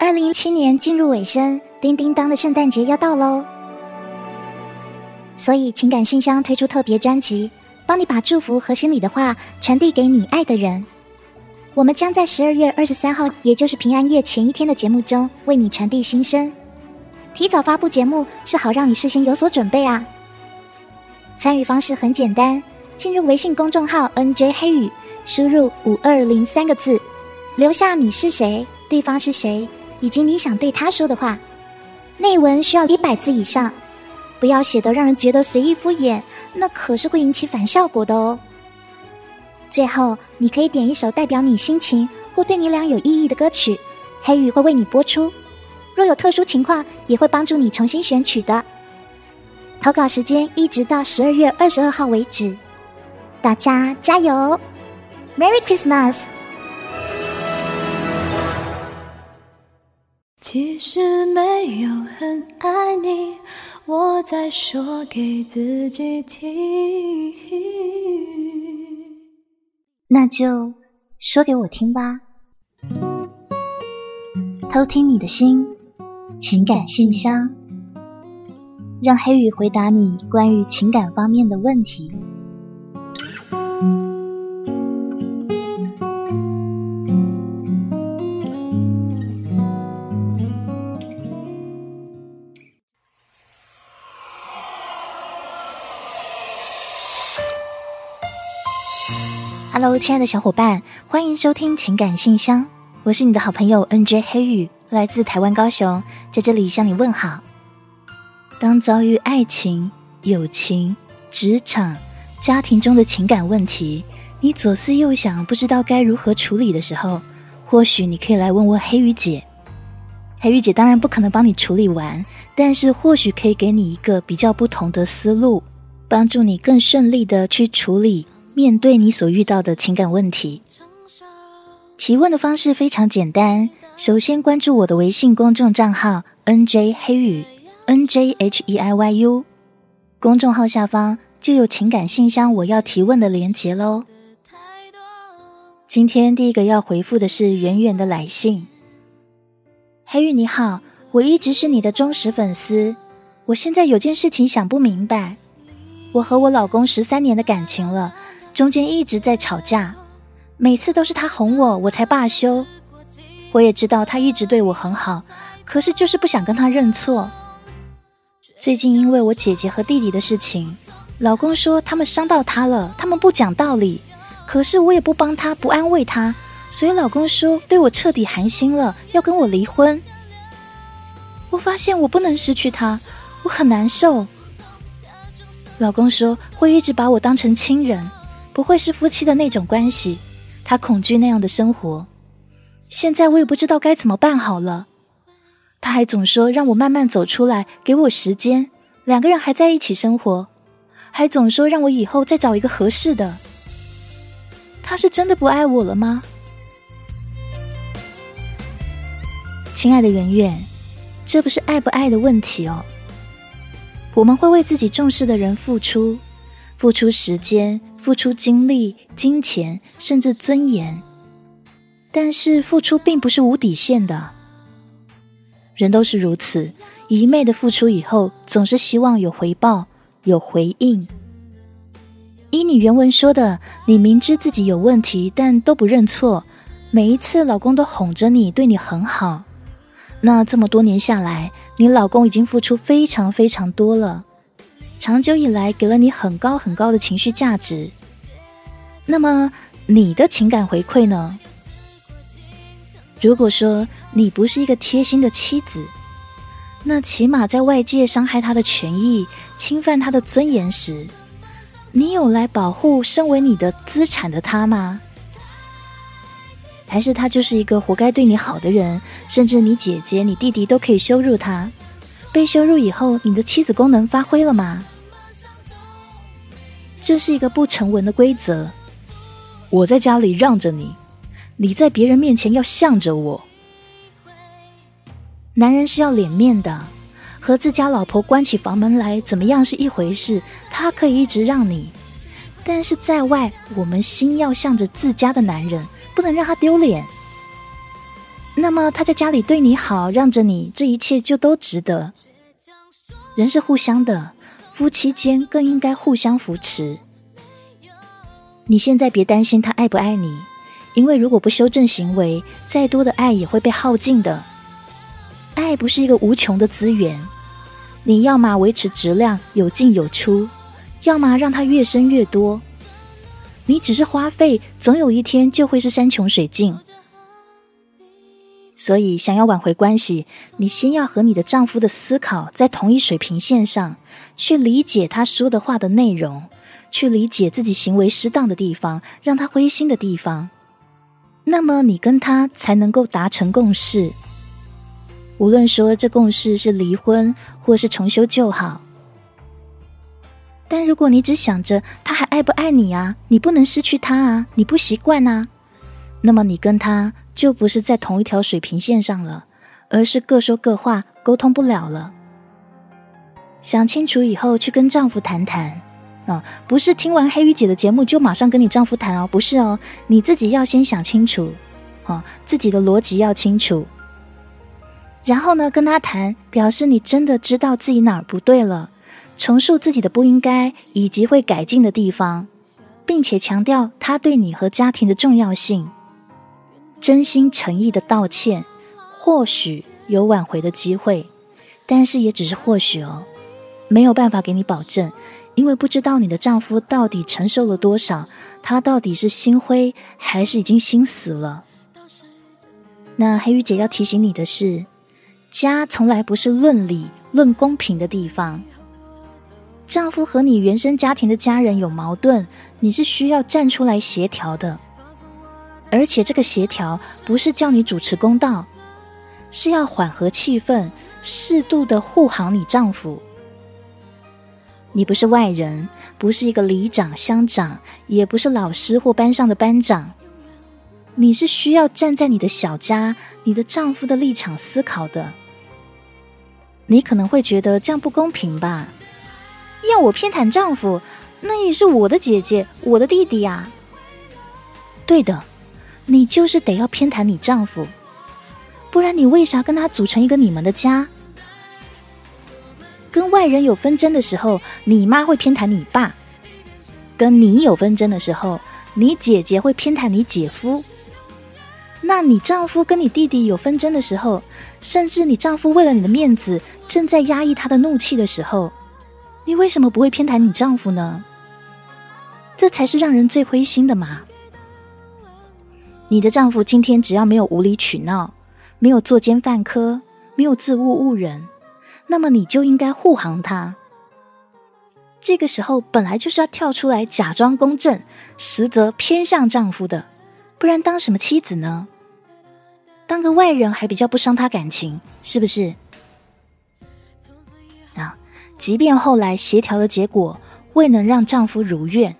二零一七年进入尾声，叮叮当的圣诞节要到喽，所以情感信箱推出特别专辑，帮你把祝福和心里的话传递给你爱的人。我们将在十二月二十三号，也就是平安夜前一天的节目中，为你传递心声。提早发布节目是好让你事先有所准备啊。参与方式很简单，进入微信公众号 “nj 黑雨”，输入五二零三个字，留下你是谁，对方是谁，以及你想对他说的话。内文需要一百字以上，不要写得让人觉得随意敷衍，那可是会引起反效果的哦。最后，你可以点一首代表你心情或对你俩有意义的歌曲，黑羽会为你播出。若有特殊情况，也会帮助你重新选取的。投稿时间一直到十二月二十二号为止，大家加油！Merry Christmas！其实没有很爱你，我在说给自己听。那就说给我听吧，偷听你的心，情感信箱。让黑羽回答你关于情感方面的问题。Hello，亲爱的小伙伴，欢迎收听情感信箱，我是你的好朋友 NJ 黑羽，来自台湾高雄，在这里向你问好。当遭遇爱情、友情、职场、家庭中的情感问题，你左思右想，不知道该如何处理的时候，或许你可以来问问黑羽姐。黑羽姐当然不可能帮你处理完，但是或许可以给你一个比较不同的思路，帮助你更顺利的去处理面对你所遇到的情感问题。提问的方式非常简单，首先关注我的微信公众账号 NJ 黑羽。N J H E I Y U，公众号下方就有情感信箱我要提问的连结喽。今天第一个要回复的是圆圆的来信。黑玉你好，我一直是你的忠实粉丝。我现在有件事情想不明白，我和我老公十三年的感情了，中间一直在吵架，每次都是他哄我，我才罢休。我也知道他一直对我很好，可是就是不想跟他认错。最近因为我姐姐和弟弟的事情，老公说他们伤到他了，他们不讲道理。可是我也不帮他，不安慰他，所以老公说对我彻底寒心了，要跟我离婚。我发现我不能失去他，我很难受。老公说会一直把我当成亲人，不会是夫妻的那种关系，他恐惧那样的生活。现在我也不知道该怎么办好了。他还总说让我慢慢走出来，给我时间。两个人还在一起生活，还总说让我以后再找一个合适的。他是真的不爱我了吗？亲爱的圆圆，这不是爱不爱的问题哦。我们会为自己重视的人付出，付出时间，付出精力、金钱，甚至尊严。但是付出并不是无底线的。人都是如此，一昧的付出以后，总是希望有回报、有回应。依你原文说的，你明知自己有问题，但都不认错，每一次老公都哄着你，对你很好。那这么多年下来，你老公已经付出非常非常多了，长久以来给了你很高很高的情绪价值。那么你的情感回馈呢？如果说你不是一个贴心的妻子，那起码在外界伤害他的权益、侵犯他的尊严时，你有来保护身为你的资产的他吗？还是他就是一个活该对你好的人，甚至你姐姐、你弟弟都可以羞辱他？被羞辱以后，你的妻子功能发挥了吗？这是一个不成文的规则。我在家里让着你。你在别人面前要向着我。男人是要脸面的，和自家老婆关起房门来怎么样是一回事，他可以一直让你，但是在外，我们心要向着自家的男人，不能让他丢脸。那么他在家里对你好，让着你，这一切就都值得。人是互相的，夫妻间更应该互相扶持。你现在别担心他爱不爱你，因为如果不修正行为，再多的爱也会被耗尽的。爱不是一个无穷的资源，你要么维持质量有进有出，要么让它越生越多。你只是花费，总有一天就会是山穷水尽。所以，想要挽回关系，你先要和你的丈夫的思考在同一水平线上，去理解他说的话的内容，去理解自己行为失当的地方，让他灰心的地方。那么，你跟他才能够达成共识。无论说这共识是离婚，或是重修旧好。但如果你只想着他还爱不爱你啊，你不能失去他啊，你不习惯啊，那么你跟他。就不是在同一条水平线上了，而是各说各话，沟通不了了。想清楚以后去跟丈夫谈谈啊，不是听完黑鱼姐的节目就马上跟你丈夫谈哦，不是哦，你自己要先想清楚，啊，自己的逻辑要清楚，然后呢跟他谈，表示你真的知道自己哪儿不对了，重述自己的不应该以及会改进的地方，并且强调他对你和家庭的重要性。真心诚意的道歉，或许有挽回的机会，但是也只是或许哦，没有办法给你保证，因为不知道你的丈夫到底承受了多少，他到底是心灰还是已经心死了。那黑鱼姐要提醒你的是，家从来不是论理论公平的地方。丈夫和你原生家庭的家人有矛盾，你是需要站出来协调的。而且这个协调不是叫你主持公道，是要缓和气氛，适度的护航你丈夫。你不是外人，不是一个里长、乡长，也不是老师或班上的班长，你是需要站在你的小家、你的丈夫的立场思考的。你可能会觉得这样不公平吧？要我偏袒丈夫，那也是我的姐姐、我的弟弟呀。对的。你就是得要偏袒你丈夫，不然你为啥跟他组成一个你们的家？跟外人有纷争的时候，你妈会偏袒你爸；跟你有纷争的时候，你姐姐会偏袒你姐夫。那你丈夫跟你弟弟有纷争的时候，甚至你丈夫为了你的面子正在压抑他的怒气的时候，你为什么不会偏袒你丈夫呢？这才是让人最灰心的嘛！你的丈夫今天只要没有无理取闹，没有作奸犯科，没有自误误人，那么你就应该护航他。这个时候本来就是要跳出来假装公正，实则偏向丈夫的，不然当什么妻子呢？当个外人还比较不伤他感情，是不是？啊，即便后来协调的结果未能让丈夫如愿。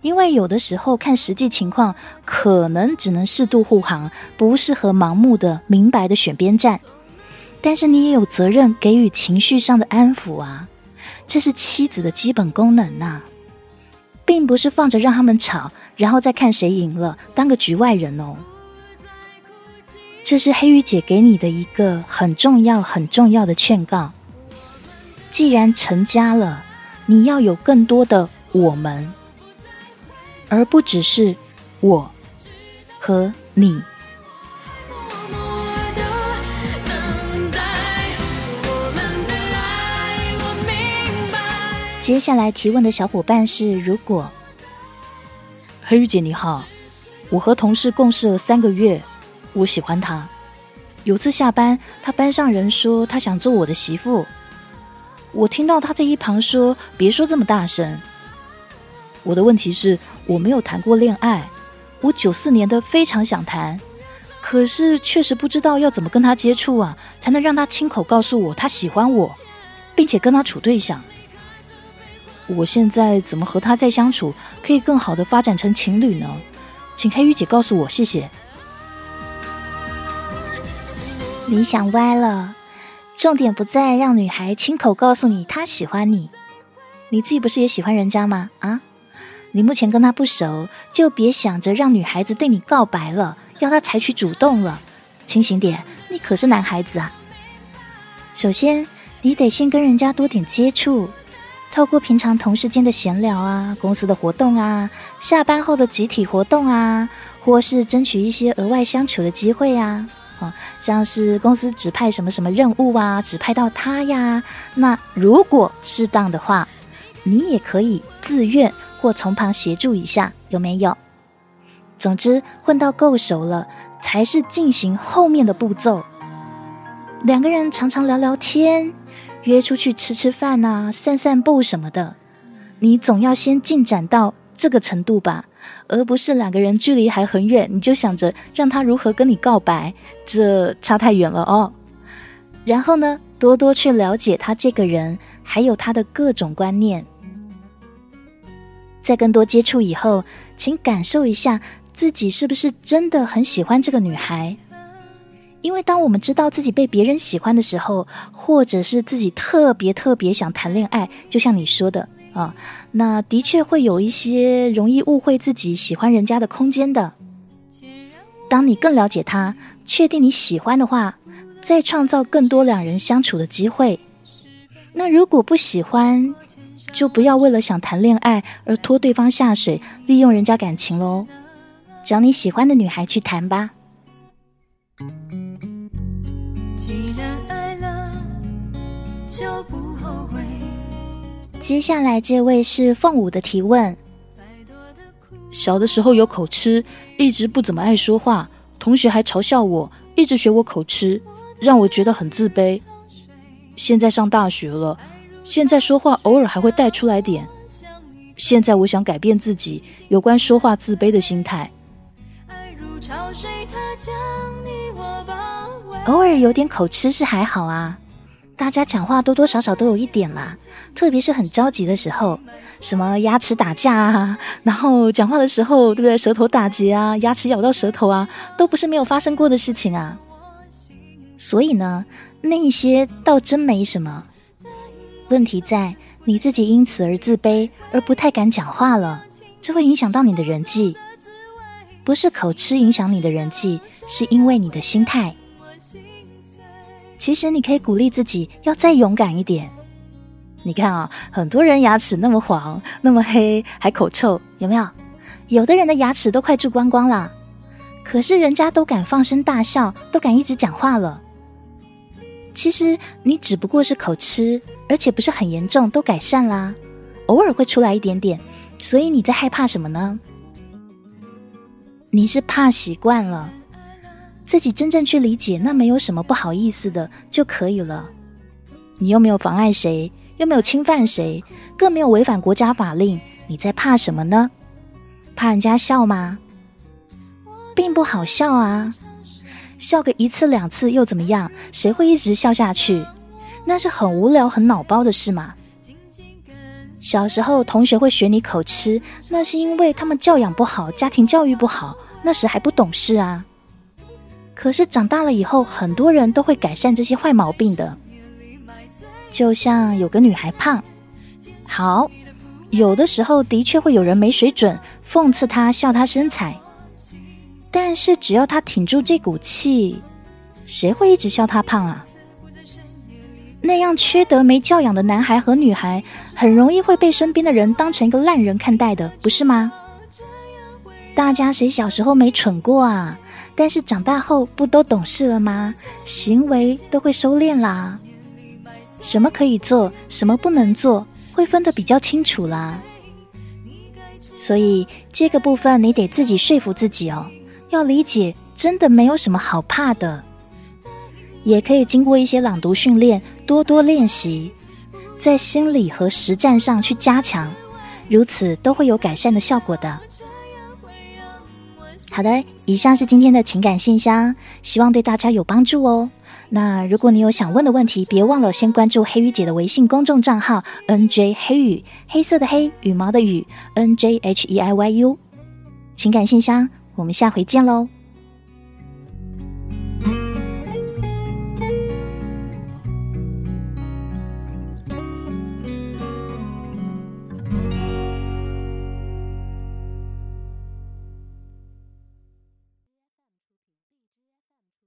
因为有的时候看实际情况，可能只能适度护航，不适合盲目的、明白的选边站。但是你也有责任给予情绪上的安抚啊，这是妻子的基本功能呐，并不是放着让他们吵，然后再看谁赢了，当个局外人哦。这是黑玉姐给你的一个很重要、很重要的劝告。既然成家了，你要有更多的我们。而不只是我和你。接下来提问的小伙伴是：如果黑玉姐你好，我和同事共事了三个月，我喜欢他。有次下班，他班上人说他想做我的媳妇，我听到他在一旁说：“别说这么大声。”我的问题是，我没有谈过恋爱。我九四年的非常想谈，可是确实不知道要怎么跟他接触啊，才能让他亲口告诉我他喜欢我，并且跟他处对象。我现在怎么和他再相处，可以更好的发展成情侣呢？请黑鱼姐告诉我，谢谢。你想歪了，重点不在让女孩亲口告诉你她喜欢你，你自己不是也喜欢人家吗？啊？你目前跟他不熟，就别想着让女孩子对你告白了，要他采取主动了，清醒点，你可是男孩子啊。首先，你得先跟人家多点接触，透过平常同事间的闲聊啊，公司的活动啊，下班后的集体活动啊，或是争取一些额外相处的机会啊。哦，像是公司指派什么什么任务啊，指派到他呀。那如果适当的话，你也可以自愿或从旁协助一下，有没有？总之，混到够熟了，才是进行后面的步骤。两个人常常聊聊天，约出去吃吃饭啊，散散步什么的。你总要先进展到这个程度吧。而不是两个人距离还很远，你就想着让他如何跟你告白，这差太远了哦。然后呢，多多去了解他这个人，还有他的各种观念。在更多接触以后，请感受一下自己是不是真的很喜欢这个女孩。因为当我们知道自己被别人喜欢的时候，或者是自己特别特别想谈恋爱，就像你说的。啊，那的确会有一些容易误会自己喜欢人家的空间的。当你更了解他，确定你喜欢的话，再创造更多两人相处的机会。那如果不喜欢，就不要为了想谈恋爱而拖对方下水，利用人家感情喽。找你喜欢的女孩去谈吧。就不后悔。接下来这位是凤舞的提问：小的时候有口吃，一直不怎么爱说话，同学还嘲笑我，一直学我口吃，让我觉得很自卑。现在上大学了，现在说话偶尔还会带出来点。现在我想改变自己有关说话自卑的心态。偶尔有点口吃是还好啊。大家讲话多多少少都有一点啦，特别是很着急的时候，什么牙齿打架啊，然后讲话的时候，对不对？舌头打结啊，牙齿咬到舌头啊，都不是没有发生过的事情啊。所以呢，那一些倒真没什么问题，在你自己因此而自卑，而不太敢讲话了，这会影响到你的人际。不是口吃影响你的人际，是因为你的心态。其实你可以鼓励自己要再勇敢一点。你看啊，很多人牙齿那么黄、那么黑，还口臭，有没有？有的人的牙齿都快蛀光光了，可是人家都敢放声大笑，都敢一直讲话了。其实你只不过是口吃，而且不是很严重，都改善啦，偶尔会出来一点点。所以你在害怕什么呢？你是怕习惯了。自己真正去理解，那没有什么不好意思的就可以了。你又没有妨碍谁，又没有侵犯谁，更没有违反国家法令，你在怕什么呢？怕人家笑吗？并不好笑啊！笑个一次两次又怎么样？谁会一直笑下去？那是很无聊、很脑包的事嘛。小时候同学会学你口吃，那是因为他们教养不好，家庭教育不好，那时还不懂事啊。可是长大了以后，很多人都会改善这些坏毛病的。就像有个女孩胖，好，有的时候的确会有人没水准，讽刺她、笑她身材。但是只要她挺住这股气，谁会一直笑她胖啊？那样缺德、没教养的男孩和女孩，很容易会被身边的人当成一个烂人看待的，不是吗？大家谁小时候没蠢过啊？但是长大后不都懂事了吗？行为都会收敛啦，什么可以做，什么不能做，会分得比较清楚啦。所以这个部分你得自己说服自己哦，要理解，真的没有什么好怕的，也可以经过一些朗读训练，多多练习，在心理和实战上去加强，如此都会有改善的效果的。好的，以上是今天的情感信箱，希望对大家有帮助哦。那如果你有想问的问题，别忘了先关注黑羽姐的微信公众账号 N J 黑羽，黑色的黑，羽毛的羽，N J H E I Y U。情感信箱，我们下回见喽。